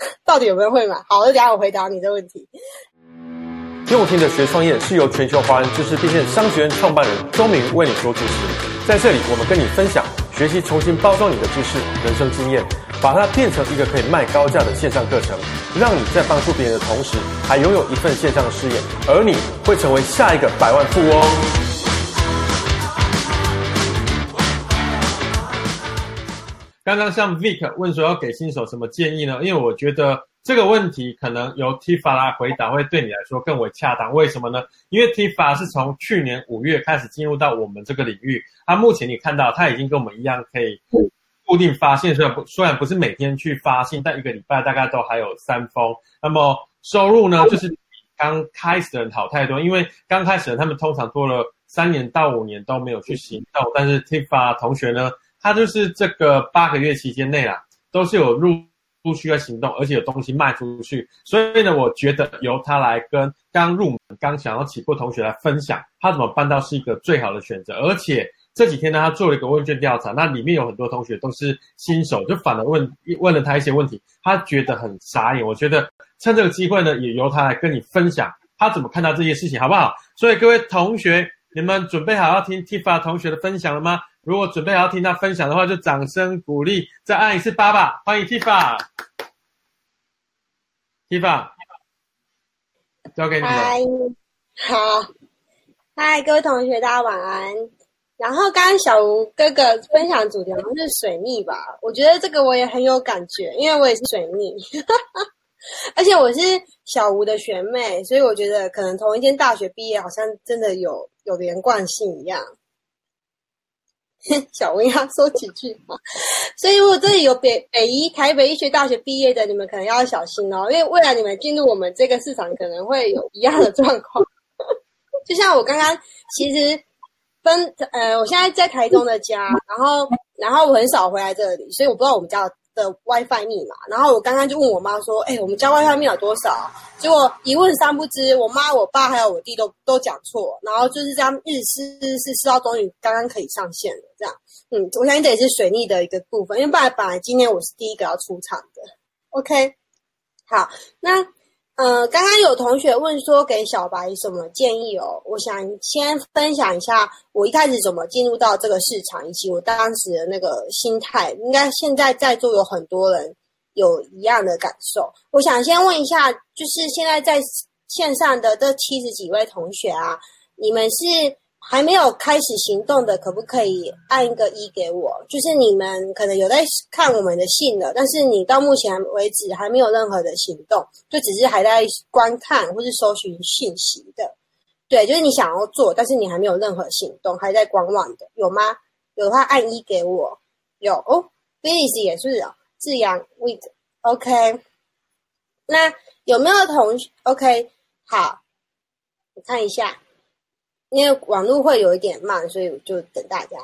到底有没有会买？好，等下我回答你的问题。用听的学创业是由全球华人知识变现商学院创办人周明为你所主持。在这里，我们跟你分享学习重新包装你的知识、人生经验，把它变成一个可以卖高价的线上课程，让你在帮助别人的同时，还拥有一份线上的事业，而你会成为下一个百万富翁。刚刚像 Vic 问说要给新手什么建议呢？因为我觉得。这个问题可能由 Tifa 来回答会对你来说更为恰当。为什么呢？因为 Tifa 是从去年五月开始进入到我们这个领域，他目前你看到他已经跟我们一样可以固定发信，虽然不虽然不是每天去发信，但一个礼拜大概都还有三封。那么收入呢，就是比刚开始的人好太多，因为刚开始的人他们通常做了三年到五年都没有去行动，但是 Tifa 同学呢，他就是这个八个月期间内啦，都是有入。不需要行动，而且有东西卖出去，所以呢，我觉得由他来跟刚入门、刚想要起步同学来分享，他怎么办到是一个最好的选择。而且这几天呢，他做了一个问卷调查，那里面有很多同学都是新手，就反而问问了他一些问题，他觉得很傻眼。我觉得趁这个机会呢，也由他来跟你分享他怎么看到这些事情，好不好？所以各位同学，你们准备好要听 Tifa 同学的分享了吗？如果准备好听他分享的话，就掌声鼓励，再按一次八吧。欢迎 Tifa。Tifa，交给你了。嗨，好，嗨，各位同学，大家晚安。然后刚刚小吴哥哥分享主题好像是水逆吧？我觉得这个我也很有感觉，因为我也是水逆，而且我是小吴的学妹，所以我觉得可能同一间大学毕业，好像真的有有连贯性一样。小薇要说几句话，所以我这里有北北医台北医学大学毕业的，你们可能要小心哦，因为未来你们进入我们这个市场，可能会有一样的状况。就像我刚刚其实分呃，我现在在台中的家，然后然后我很少回来这里，所以我不知道我们家。的的 WiFi 密码，然后我刚刚就问我妈说：“哎、我们家 WiFi 密码多少？”结果一问三不知，我妈、我爸还有我弟都都讲错，然后就是这样日思日试试到终于刚刚可以上线了。这样，嗯，我相信这也是水逆的一个部分，因为本来本来今天我是第一个要出场的。OK，好，那。呃，刚刚有同学问说给小白什么建议哦？我想先分享一下我一开始怎么进入到这个市场，以及我当时的那个心态。应该现在在座有很多人有一样的感受。我想先问一下，就是现在在线上的这七十几位同学啊，你们是？还没有开始行动的，可不可以按一个一给我？就是你们可能有在看我们的信了，但是你到目前为止还没有任何的行动，就只是还在观看或是搜寻信息的。对，就是你想要做，但是你还没有任何行动，还在观望的，有吗？有的话按一给我。有哦，Billy 也是哦，志阳 Week，OK。那有没有同学？OK，好，我看一下。因为网络会有一点慢，所以就等大家。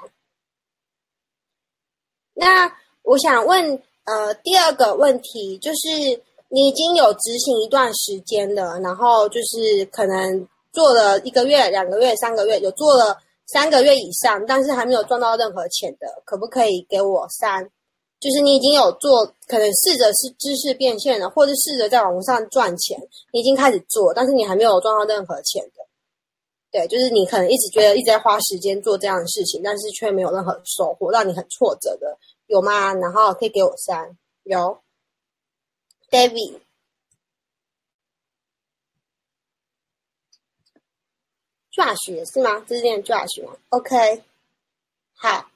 那我想问，呃，第二个问题就是，你已经有执行一段时间了，然后就是可能做了一个月、两个月、三个月，有做了三个月以上，但是还没有赚到任何钱的，可不可以给我三？就是你已经有做，可能试着是知识变现了，或者试着在网络上赚钱，你已经开始做，但是你还没有赚到任何钱。对，就是你可能一直觉得一直在花时间做这样的事情，但是却没有任何收获，让你很挫折的，有吗？然后可以给我三，有。David，Josh 是吗？这是念 Josh 吗？OK，好。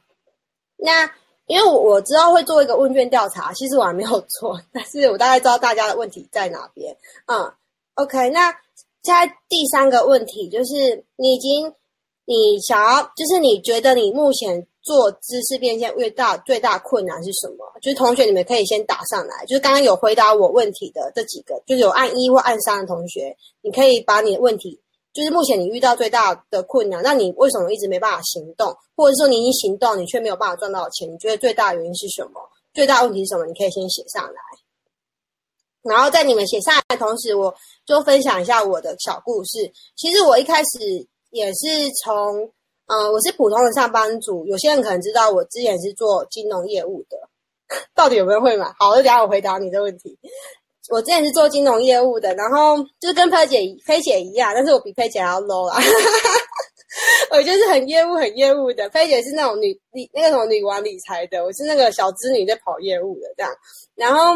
那因为我我知道会做一个问卷调查，其实我还没有做，但是我大概知道大家的问题在哪边。嗯，OK，那。在第三个问题就是，你已经，你想要，就是你觉得你目前做知识变现越大最大困难是什么？就是同学你们可以先打上来，就是刚刚有回答我问题的这几个，就是有按一或按三的同学，你可以把你的问题，就是目前你遇到最大的困难，那你为什么一直没办法行动？或者说你已经行动，你却没有办法赚到钱？你觉得最大的原因是什么？最大问题是什么？你可以先写上来。然后在你们写下来的同时，我就分享一下我的小故事。其实我一开始也是从，嗯、我是普通的上班族。有些人可能知道，我之前是做金融业务的。到底有没有会买？好，我就等下我回答你的问题。我之前是做金融业务的，然后就是跟菲姐菲姐一样，但是我比菲姐还要 low 啦。我就是很业务很业务的，菲姐是那种女理那个什么女王理财的，我是那个小资女在跑业务的这样，然后。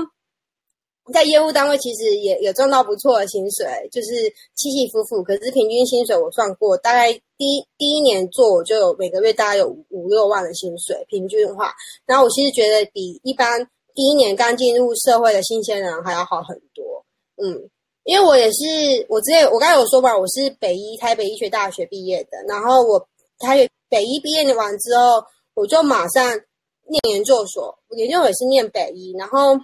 在业务单位其实也有赚到不错的薪水，就是起起伏伏。可是平均薪水我算过，大概第一第一年做我就有每个月大概有五六万的薪水，平均的话。然后我其实觉得比一般第一年刚进入社会的新鲜人还要好很多。嗯，因为我也是我之前我刚才有说嘛，我是北医台北医学大学毕业的，然后我台北北医毕业完之后，我就马上念研究所，研究所也是念北医，然后。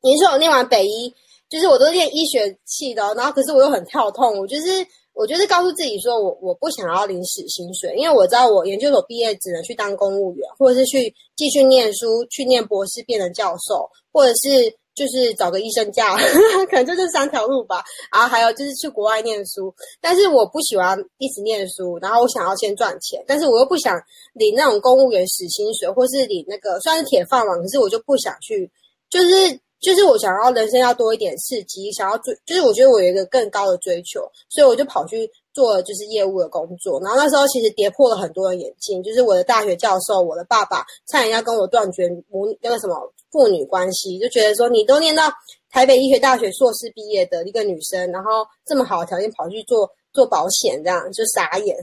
你说我念完北医，就是我都念医学系的，然后可是我又很跳痛，我就是我就是告诉自己说我我不想要领死薪水，因为我知道我研究所毕业只能去当公务员，或者是去继续念书，去念博士变成教授，或者是就是找个医生假，可能就这三条路吧。然后还有就是去国外念书，但是我不喜欢一直念书，然后我想要先赚钱，但是我又不想领那种公务员死薪水，或是领那个算是铁饭碗，可是我就不想去，就是。就是我想要人生要多一点刺激，想要追，就是我觉得我有一个更高的追求，所以我就跑去做就是业务的工作。然后那时候其实跌破了很多人眼镜，就是我的大学教授，我的爸爸差点要跟我断绝母那个什么父女关系，就觉得说你都念到台北医学大学硕士毕业的一个女生，然后这么好的条件跑去做做保险，这样就傻眼，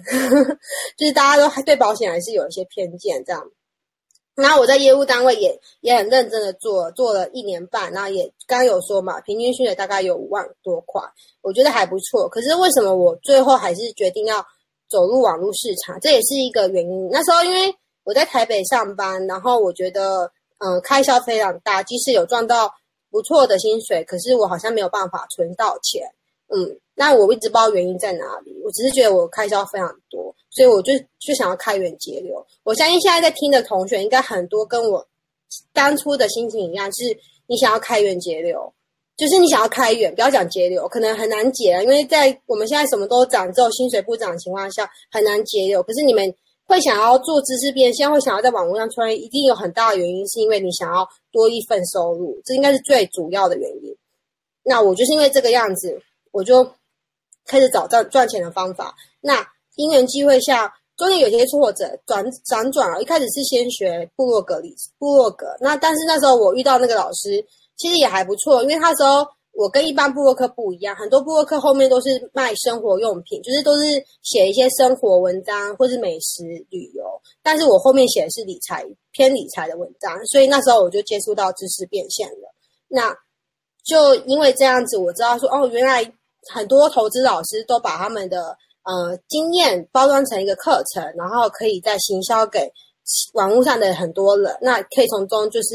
就是大家都还对保险还是有一些偏见这样。然后我在业务单位也也很认真的做，做了一年半，然后也刚刚有说嘛，平均薪水大概有五万多块，我觉得还不错。可是为什么我最后还是决定要走入网络市场？这也是一个原因。那时候因为我在台北上班，然后我觉得嗯开销非常大，即使有赚到不错的薪水，可是我好像没有办法存到钱。嗯，那我一直不知道原因在哪里，我只是觉得我开销非常多。所以我就就想要开源节流。我相信现在在听的同学应该很多跟我当初的心情一样，是你想要开源节流，就是你想要开源，不要讲节流，可能很难节啊，因为在我们现在什么都涨之后，薪水不涨的情况下，很难节流。可是你们会想要做知识变现，会想要在网络上创业，一定有很大的原因，是因为你想要多一份收入，这应该是最主要的原因。那我就是因为这个样子，我就开始找赚赚钱的方法。那因缘际会下，中间有些挫折，转辗转了。一开始是先学部落格里部落格，那但是那时候我遇到那个老师，其实也还不错，因为他说我跟一般部落客不一样，很多部落客后面都是卖生活用品，就是都是写一些生活文章或是美食旅游，但是我后面写的是理财偏理财的文章，所以那时候我就接触到知识变现了。那就因为这样子，我知道说哦，原来很多投资老师都把他们的。呃，经验包装成一个课程，然后可以再行销给网络上的很多人，那可以从中就是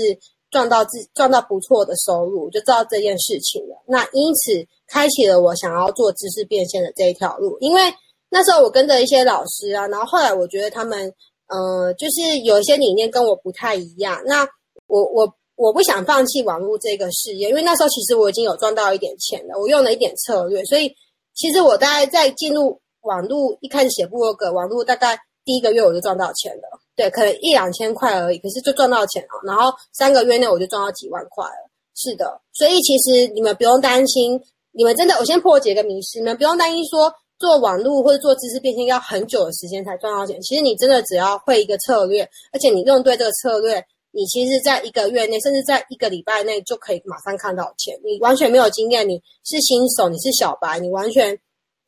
赚到自赚到不错的收入，就知道这件事情了。那因此开启了我想要做知识变现的这一条路。因为那时候我跟着一些老师啊，然后后来我觉得他们，呃，就是有一些理念跟我不太一样。那我我我不想放弃网络这个事业，因为那时候其实我已经有赚到一点钱了，我用了一点策略，所以其实我大概在进入。网络一开始写部落格，网络大概第一个月我就赚到钱了，对，可能一两千块而已，可是就赚到钱了。然后三个月内我就赚到几万块了。是的，所以其实你们不用担心，你们真的，我先破解一个迷思，你们不用担心说做网络或者做知识变现要很久的时间才赚到钱。其实你真的只要会一个策略，而且你用对这个策略，你其实在一个月内，甚至在一个礼拜内就可以马上看到钱。你完全没有经验，你是新手，你是小白，你完全。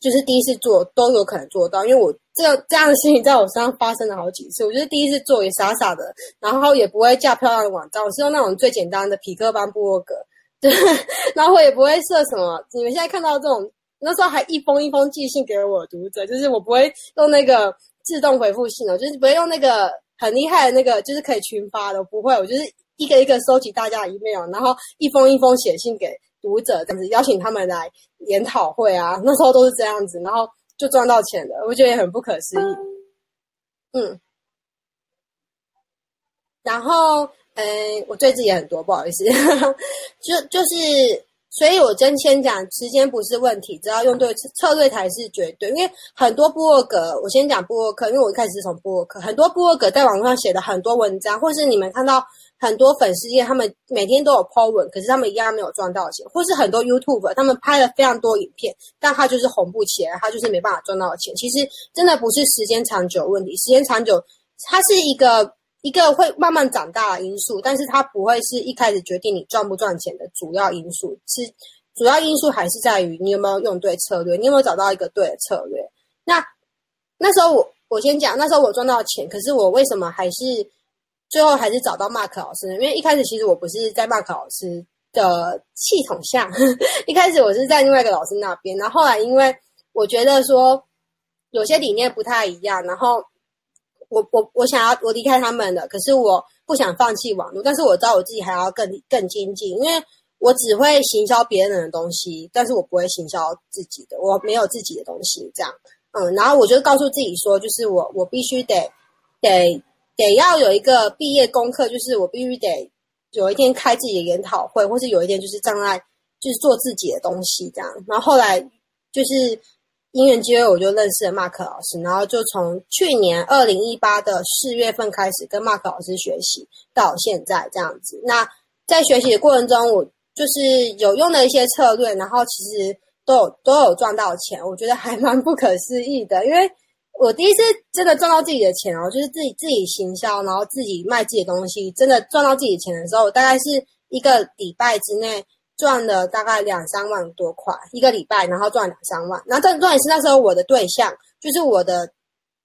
就是第一次做都有可能做到，因为我这这样的事情在我身上发生了好几次。我就是第一次做也傻傻的，然后也不会架漂亮的网站，我是用那种最简单的匹克邦部落格，对，然后我也不会设什么。你们现在看到这种，那时候还一封一封寄信给我的读者，就是我不会用那个自动回复信哦，就是不会用那个很厉害的那个，就是可以群发的，不会，我就是一个一个收集大家的 email，然后一封一封写信给。读者这样子邀请他们来研讨会啊，那时候都是这样子，然后就赚到钱了，我觉得也很不可思议。嗯，然后，嗯，我对自己也很多，不好意思，就就是所以我真先讲，时间不是问题，只要用对策略才是绝对。因为很多部落格，我先讲部落格，因为我一开始是从部落格，很多部落格在网络上写的很多文章，或是你们看到很多粉丝页，他们每天都有 po 文，可是他们一样没有赚到钱，或是很多 YouTube，他们拍了非常多影片，但他就是红不起来，他就是没办法赚到钱。其实真的不是时间长久问题，时间长久，它是一个。一个会慢慢长大的因素，但是它不会是一开始决定你赚不赚钱的主要因素。是主要因素还是在于你有没有用对策略，你有没有找到一个对的策略。那那时候我我先讲，那时候我赚到钱，可是我为什么还是最后还是找到 Mark 老师呢？因为一开始其实我不是在 Mark 老师的系统下，一开始我是在另外一个老师那边，然后后来因为我觉得说有些理念不太一样，然后。我我我想要我离开他们的，可是我不想放弃网络，但是我知道我自己还要更更精进，因为我只会行销别人的东西，但是我不会行销自己的，我没有自己的东西，这样，嗯，然后我就告诉自己说，就是我我必须得得得要有一个毕业功课，就是我必须得有一天开自己的研讨会，或是有一天就是站在就是做自己的东西这样，然后后来就是。因缘机会，我就认识了 Mark 老师，然后就从去年二零一八的四月份开始跟 Mark 老师学习，到现在这样子。那在学习的过程中，我就是有用的一些策略，然后其实都有都有赚到钱，我觉得还蛮不可思议的。因为我第一次真的赚到自己的钱哦，就是自己自己行销，然后自己卖自己的东西，真的赚到自己的钱的时候，大概是一个礼拜之内。赚了大概两三万多块一个礼拜，然后赚两三万。然后这重点是那时候我的对象就是我的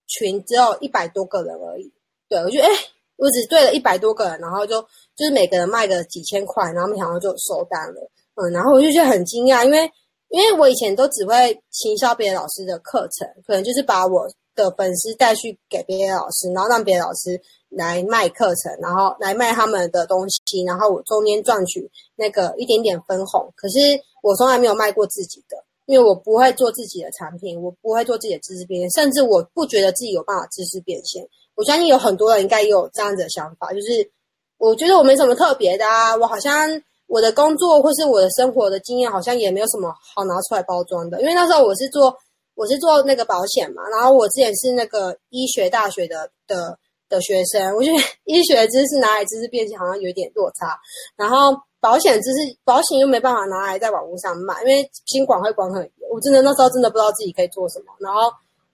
群只有一百多个人而已。对，我觉得哎，我只对了一百多个人，然后就就是每个人卖个几千块，然后没想到就收单了。嗯，然后我就觉得很惊讶，因为因为我以前都只会行销别的老师的课程，可能就是把我的粉丝带去给别的老师，然后让别的老师。来卖课程，然后来卖他们的东西，然后我中间赚取那个一点点分红。可是我从来没有卖过自己的，因为我不会做自己的产品，我不会做自己的知识变现，甚至我不觉得自己有办法知识变现。我相信有很多人应该也有这样子的想法，就是我觉得我没什么特别的啊，我好像我的工作或是我的生活的经验好像也没有什么好拿出来包装的。因为那时候我是做我是做那个保险嘛，然后我之前是那个医学大学的的。的学生，我觉得医学知识拿来知识变现好像有点落差。然后保险知识，保险又没办法拿来在网络上卖，因为新管会管很严。我真的那时候真的不知道自己可以做什么。然后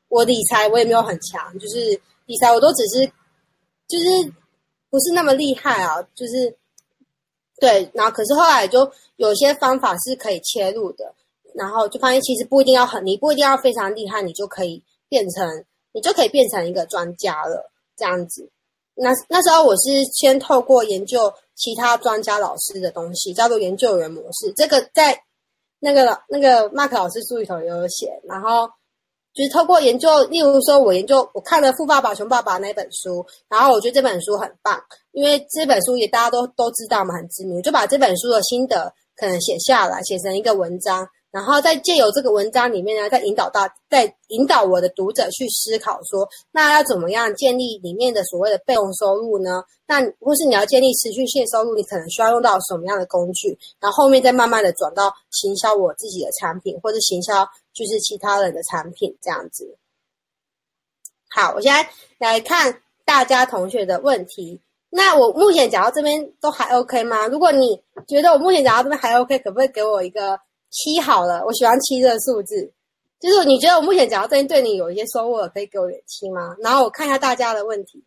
我理财我也没有很强，就是理财我都只是就是不是那么厉害啊，就是对。然后可是后来就有些方法是可以切入的，然后就发现其实不一定要很，你不一定要非常厉害，你就可以变成你就可以变成一个专家了。这样子，那那时候我是先透过研究其他专家老师的东西，叫做研究员模式。这个在那个那个 Mark 老师书里头也有写。然后就是透过研究，例如说我研究我看了《富爸爸穷爸爸》那本书，然后我觉得这本书很棒，因为这本书也大家都都知道嘛，很知名，就把这本书的心得可能写下来，写成一个文章。然后再借由这个文章里面呢，再引导到，再引导我的读者去思考说，那要怎么样建立里面的所谓的被动收入呢？那或是你要建立持续性收入，你可能需要用到什么样的工具？然后后面再慢慢的转到行销我自己的产品，或者行销就是其他人的产品这样子。好，我现在来看大家同学的问题。那我目前讲到这边都还 OK 吗？如果你觉得我目前讲到这边还 OK，可不可以给我一个？七好了，我喜欢七这个数字。就是你觉得我目前讲到这边对你有一些收获，可以给我点七吗？然后我看一下大家的问题。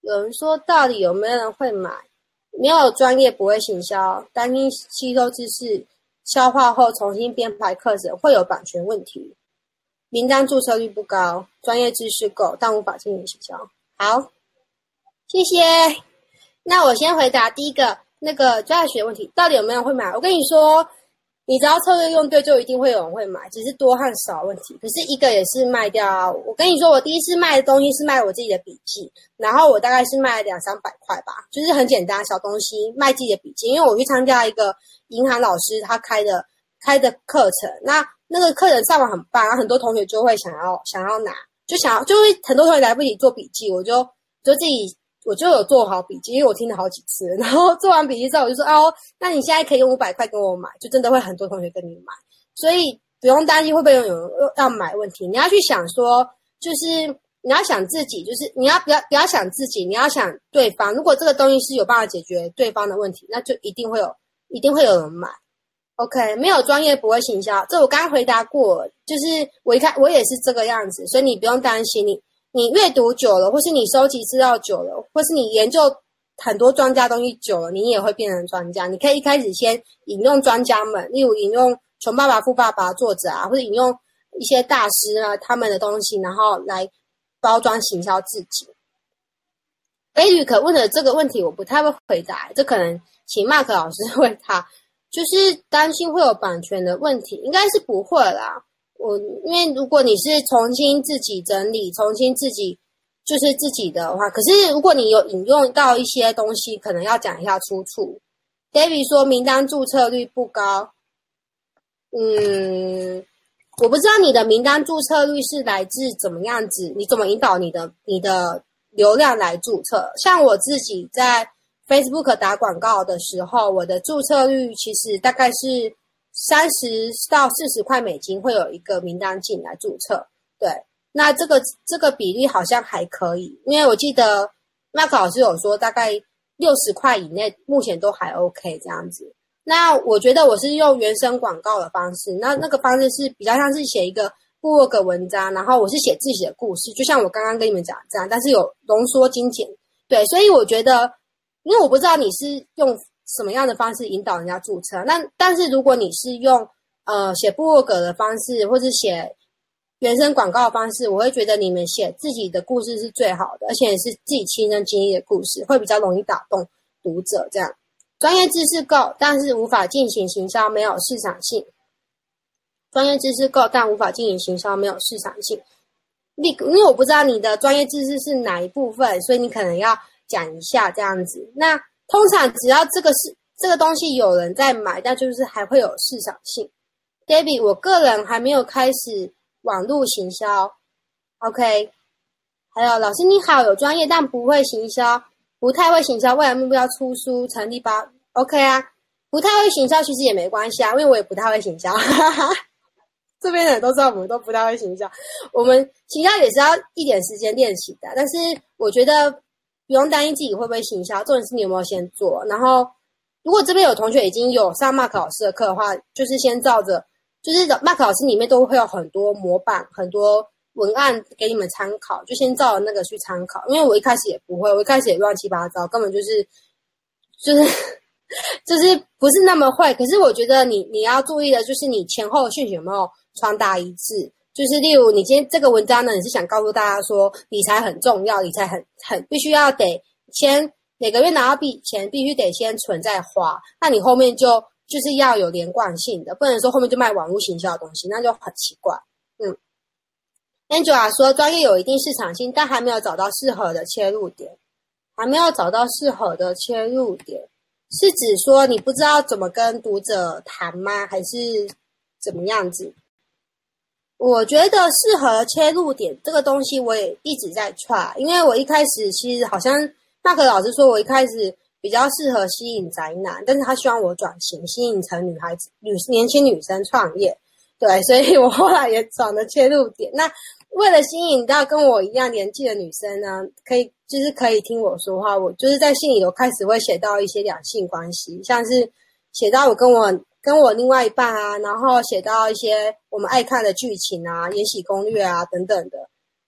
有人说，到底有没有人会买？没有专业不会行销，担心吸收知识消化后重新编排课程会有版权问题。名单注册率不高，专业知识够，但无法进行行销。好，谢谢。那我先回答第一个。那个教学问题，到底有没有人会买？我跟你说，你只要策略用对，就一定会有人会买，只是多和少问题。可是一个也是卖掉啊。我跟你说，我第一次卖的东西是卖我自己的笔记，然后我大概是卖两三百块吧，就是很简单小东西，卖自己的笔记。因为我去参加一个银行老师他开的开的课程，那那个课程上完很棒，然后很多同学就会想要想要拿，就想要就会很多同学来不及做笔记，我就就自己。我就有做好笔记，因为我听了好几次。然后做完笔记之后，我就说哦，那你现在可以用五百块给我买，就真的会很多同学跟你买，所以不用担心会不会有人要买问题。你要去想说，就是你要想自己，就是你要不要不要想自己，你要想对方。如果这个东西是有办法解决对方的问题，那就一定会有，一定会有人买。OK，没有专业不会行销，这我刚回答过，就是我一看我也是这个样子，所以你不用担心你。你阅读久了，或是你收集资料久了，或是你研究很多专家东西久了，你也会变成专家。你可以一开始先引用专家们，例如引用《穷爸爸富爸爸》作者啊，或者引用一些大师啊他们的东西，然后来包装行销自己。飞宇可问的这个问题，我不太会回答，这可能请 Mark 老师 问他，就是担心会有版权的问题，应该是不会啦。我因为如果你是重新自己整理，重新自己就是自己的话，可是如果你有引用到一些东西，可能要讲一下出处。David 说名单注册率不高，嗯，我不知道你的名单注册率是来自怎么样子，你怎么引导你的你的流量来注册？像我自己在 Facebook 打广告的时候，我的注册率其实大概是。三十到四十块美金会有一个名单进来注册，对，那这个这个比例好像还可以，因为我记得麦克老师有说大概六十块以内目前都还 OK 这样子。那我觉得我是用原生广告的方式，那那个方式是比较像是写一个部落格文章，然后我是写自己的故事，就像我刚刚跟你们讲这样，但是有浓缩精简，对，所以我觉得，因为我不知道你是用。什么样的方式引导人家注册？那但是如果你是用呃写部落格的方式，或是写原生广告的方式，我会觉得你们写自己的故事是最好的，而且也是自己亲身经历的故事，会比较容易打动读者。这样专业知识够，但是无法进行行销，没有市场性。专业知识够，但无法进行行销，没有市场性。你因为我不知道你的专业知识是哪一部分，所以你可能要讲一下这样子。那。通常只要这个是这个东西有人在买，那就是还会有市场性。David，我个人还没有开始网络行销，OK。还有老师你好，有专业但不会行销，不太会行销，未来目标出书成立吧，OK 啊。不太会行销其实也没关系啊，因为我也不太会行销，哈哈。这边的人都知道我们都不太会行销，我们行销也是要一点时间练习的，但是我觉得。不用担心自己会不会行销，重点是你有没有先做。然后，如果这边有同学已经有上 Mark 老师的课的话，就是先照着，就是 Mark 老师里面都会有很多模板、很多文案给你们参考，就先照着那个去参考。因为我一开始也不会，我一开始也乱七八糟，根本就是就是 就是不是那么会。可是我觉得你你要注意的就是你前后讯息有没有传达一致。就是例如，你今天这个文章呢，你是想告诉大家说理财很重要，理财很很必须要得先每个月拿到币钱，必须得先存再花。那你后面就就是要有连贯性的，不能说后面就卖网络行销的东西，那就很奇怪。嗯，Angela 说专业有一定市场性，但还没有找到适合的切入点，还没有找到适合的切入点，是指说你不知道怎么跟读者谈吗？还是怎么样子？我觉得适合切入点这个东西，我也一直在 try。因为我一开始其实好像那个老师说，我一开始比较适合吸引宅男，但是他希望我转型，吸引成女孩子、女年轻女生创业。对，所以我后来也转了切入点。那为了吸引到跟我一样年纪的女生呢，可以就是可以听我说话，我就是在信里有开始会写到一些两性关系，像是写到我跟我。跟我另外一半啊，然后写到一些我们爱看的剧情啊、延禧攻略啊等等的，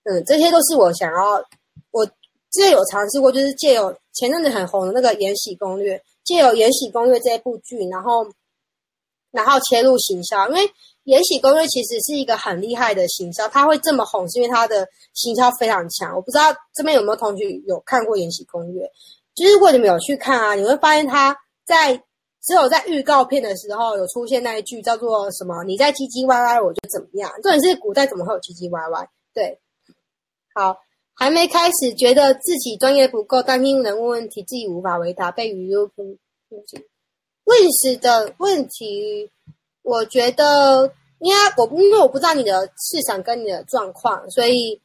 嗯，这些都是我想要。我之前有尝试过，就是借由前阵子很红的那个《延禧攻略》，借由《延禧攻略》这一部剧，然后然后切入行销，因为《延禧攻略》其实是一个很厉害的行销，它会这么红，是因为它的行销非常强。我不知道这边有没有同学有看过《延禧攻略》，就是如果你们有去看啊，你会发现它在。只有在预告片的时候有出现那一句叫做什么？你在唧唧歪歪，我就怎么样？重点是古代怎么会有唧唧歪歪？对，好，还没开始，觉得自己专业不够，担心人问问题自己无法回答，被语录不问时的问题，我觉得，因为我因为我不知道你的市场跟你的状况，所以，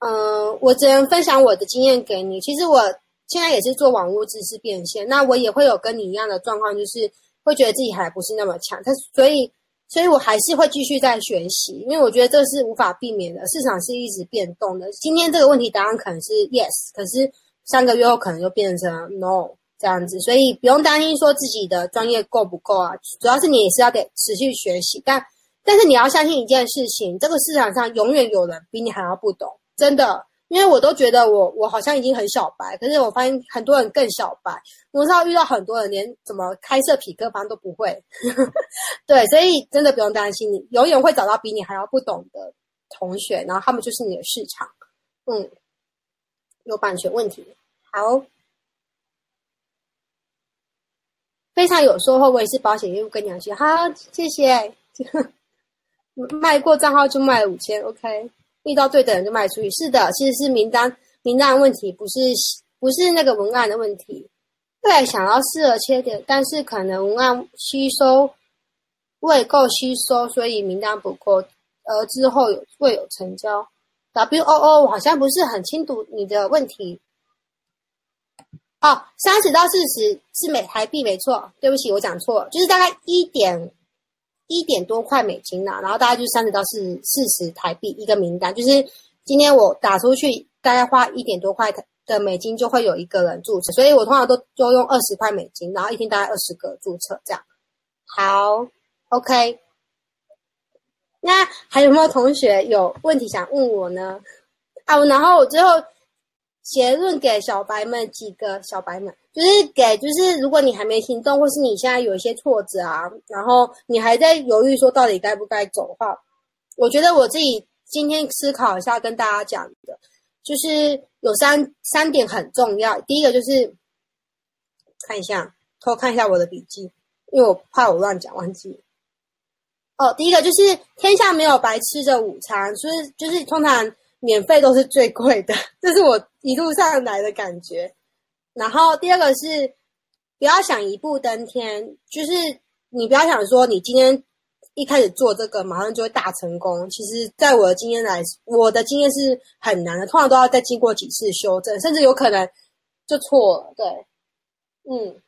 嗯、我只能分享我的经验给你。其实我现在也是做网络知识变现，那我也会有跟你一样的状况，就是会觉得自己还不是那么强，但所以。所以我还是会继续在学习，因为我觉得这是无法避免的，市场是一直变动的。今天这个问题答案可能是 yes，可是三个月后可能就变成 no 这样子，所以不用担心说自己的专业够不够啊，主要是你也是要得持续学习，但但是你要相信一件事情，这个市场上永远有人比你还要不懂，真的。因为我都觉得我我好像已经很小白，可是我发现很多人更小白。我知道遇到很多人连怎么开设痞客邦都不会，对，所以真的不用担心，你永远会找到比你还要不懂的同学，然后他们就是你的市场。嗯，有版权问题，好，非常有收获。我也是保险业务跟你讲，好，谢谢。卖过账号就卖五千，OK。遇到对的人就卖出去，是的，其实是名单名单问题，不是不是那个文案的问题。对，想要适合切点，但是可能文案吸收未够吸收，所以名单不够，而之后有未有成交。W O O，我好像不是很清楚你的问题。哦，三十到四十是美台币没错，对不起，我讲错了，就是大概一点。一点多块美金呐、然后大概就三十到四十四十台币一个名单，就是今天我打出去，大概花一点多块的美金就会有一个人注册，所以我通常都就用二十块美金，然后一天大概二十个注册这样。好，OK。那还有没有同学有问题想问我呢？啊，然后我最后。结论给小白们几个小白们，就是给就是如果你还没行动，或是你现在有一些挫折啊，然后你还在犹豫说到底该不该走的话，我觉得我自己今天思考一下跟大家讲的，就是有三三点很重要。第一个就是看一下偷看一下我的笔记，因为我怕我乱讲忘记。哦，第一个就是天下没有白吃的午餐，所以就是通常。免费都是最贵的，这是我一路上来的感觉。然后第二个是，不要想一步登天，就是你不要想说你今天一开始做这个，马上就会大成功。其实，在我的经验来，我的经验是很难的，通常都要再经过几次修正，甚至有可能就错了。对，嗯，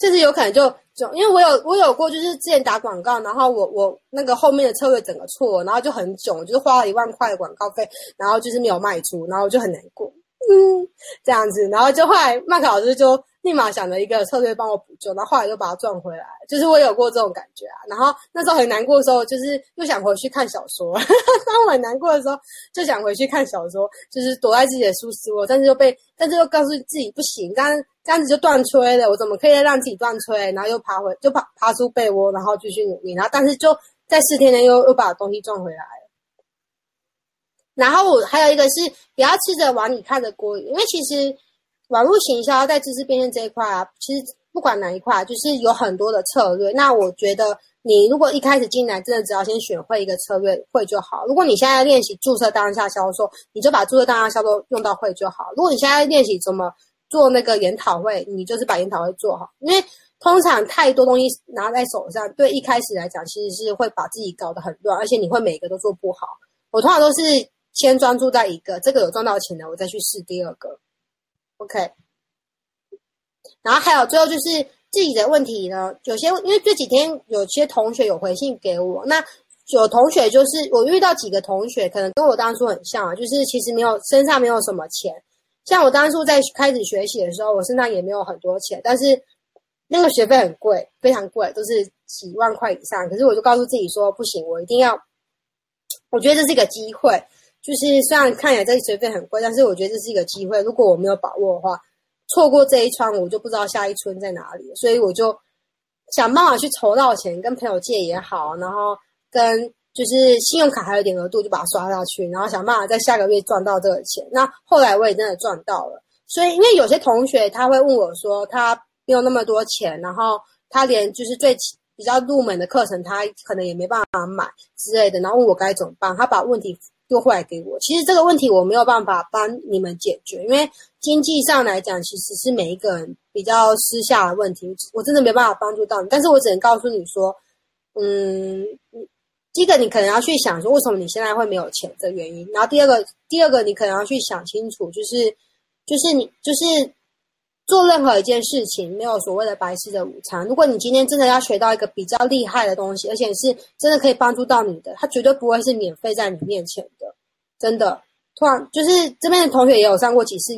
甚至有可能就。就因为我有我有过，就是之前打广告，然后我我那个后面的策略整个错，然后就很囧，就是花了一万块的广告费，然后就是没有卖出，然后就很难过，嗯，这样子，然后就后来麦克老师就立马想了一个策略帮我补救，然后后来又把它赚回来，就是我有过这种感觉啊。然后那时候很难过的时候，就是又想回去看小说，当我很难过的时候，就想回去看小说，就是躲在自己的舒适窝，但是又被，但是又告诉自己不行，这样。这样子就断炊了，我怎么可以让自己断炊？然后又爬回，就爬爬出被窝，然后继续努力，然后但是就在四天内又又把东西赚回来。然后我还有一个是不要吃着碗里看着锅，因为其实网络行销在知识变现这一块啊，其实不管哪一块，就是有很多的策略。那我觉得你如果一开始进来，真的只要先选会一个策略会就好。如果你现在练习注册当下销售，你就把注册当下销售用到会就好。如果你现在练习怎么。做那个研讨会，你就是把研讨会做好，因为通常太多东西拿在手上，对一开始来讲，其实是会把自己搞得很乱，而且你会每个都做不好。我通常都是先专注在一个，这个有赚到钱的，我再去试第二个。OK，然后还有最后就是自己的问题呢，有些因为这几天有些同学有回信给我，那有同学就是我遇到几个同学，可能跟我当初很像啊，就是其实没有身上没有什么钱。像我当初在开始学习的时候，我身上也没有很多钱，但是那个学费很贵，非常贵，都是几万块以上。可是我就告诉自己说，不行，我一定要。我觉得这是一个机会，就是虽然看起来这学费很贵，但是我觉得这是一个机会。如果我没有把握的话，错过这一窗，我就不知道下一春在哪里。所以我就想办法去筹到钱，跟朋友借也好，然后跟。就是信用卡还有点额度，就把它刷下去，然后想办法在下个月赚到这个钱。那后来我也真的赚到了。所以，因为有些同学他会问我说，他没有那么多钱，然后他连就是最比较入门的课程，他可能也没办法买之类的，然后问我该怎么办。他把问题又回来给我。其实这个问题我没有办法帮你们解决，因为经济上来讲，其实是每一个人比较私下的问题，我真的没办法帮助到你。但是我只能告诉你说，嗯。第一个，你可能要去想说，为什么你现在会没有钱的原因。然后第二个，第二个，你可能要去想清楚，就是，就是你，就是做任何一件事情，没有所谓的白吃的午餐。如果你今天真的要学到一个比较厉害的东西，而且是真的可以帮助到你的，它绝对不会是免费在你面前的。真的，突然就是这边的同学也有上过几次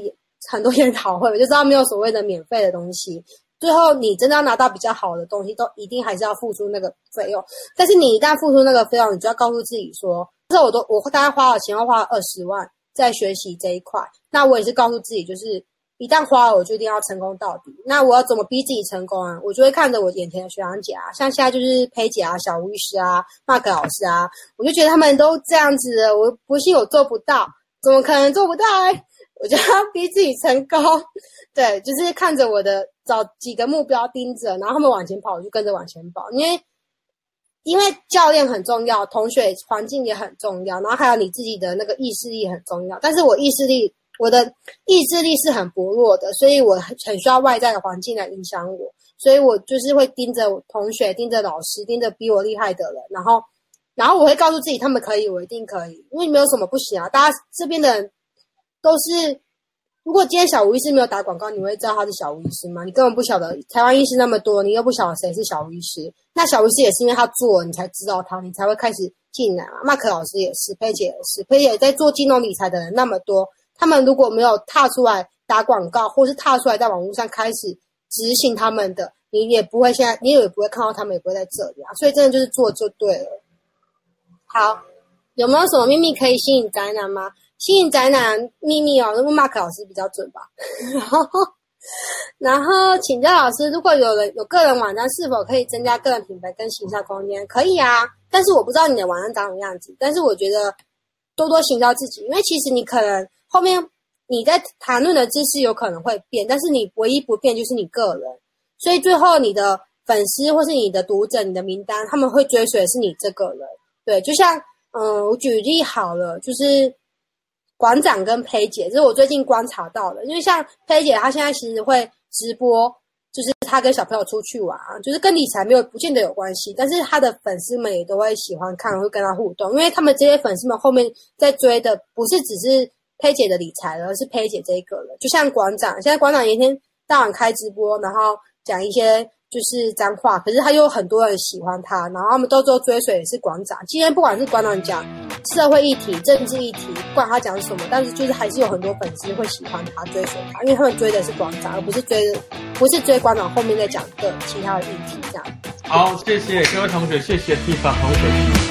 很多研讨会，我就知道没有所谓的免费的东西。最后你真的要拿到比较好的东西，都一定还是要付出那个费用。但是你一旦付出那个费用，你就要告诉自己说，这我都我大概花了钱，要花了二十万在学习这一块。那我也是告诉自己，就是。一旦花了，我就一定要成功到底。那我要怎么逼自己成功啊？我就会看着我眼前的学长姐啊，像现在就是佩姐啊、小吴医师啊、Mark 老师啊，我就觉得他们都这样子，我不信我做不到，怎么可能做不到？我就要逼自己成功。对，就是看着我的找几个目标盯着，然后他们往前跑，我就跟着往前跑。因为因为教练很重要，同学环境也很重要，然后还有你自己的那个意识力很重要。但是我意识力。我的意志力是很薄弱的，所以我很很需要外在的环境来影响我，所以我就是会盯着同学、盯着老师、盯着比我厉害的人，然后，然后我会告诉自己，他们可以，我一定可以，因为没有什么不行啊。大家这边的人都是，如果今天小吴医师没有打广告，你会知道他是小吴医师吗？你根本不晓得台湾医师那么多，你又不晓得谁是小吴医师。那小吴医师也是因为他做，你才知道他，你才会开始进来啊。麦克老师也是，佩姐也是，佩姐在做金融理财的人那么多。他们如果没有踏出来打广告，或是踏出来在网络上开始执行他们的，你也不会现在，你也不会看到他们，也不会在这里啊。所以真的就是做就对了。好，有没有什么秘密可以吸引宅男吗？吸引宅男秘密哦，那问 Mark 老师比较准吧。然后，然后请教老师，如果有人有个人网站，是否可以增加个人品牌跟形象空间？可以啊，但是我不知道你的网站长什么样子。但是我觉得多多行销自己，因为其实你可能。后面你在谈论的知识有可能会变，但是你唯一不变就是你个人，所以最后你的粉丝或是你的读者、你的名单，他们会追随的是你这个人。对，就像嗯，我举例好了，就是馆长跟佩姐，这是我最近观察到的，因为像佩姐她现在其实会直播，就是他跟小朋友出去玩，就是跟理财没有不见得有关系，但是他的粉丝们也都会喜欢看，会跟他互动，因为他们这些粉丝们后面在追的不是只是。佩姐的理财了，是佩姐这一个了。就像馆长，现在馆长一天到晚开直播，然后讲一些就是脏话，可是他又很多人喜欢他，然后他们都都追随也是馆长。今天不管是馆长讲社会议题、政治议题，不管他讲什么，但是就是还是有很多粉丝会喜欢他、追随他，因为他们追的是馆长，而不是追不是追馆长后面在讲的其他的议题这样。好，谢谢各位同学，谢谢地方同学。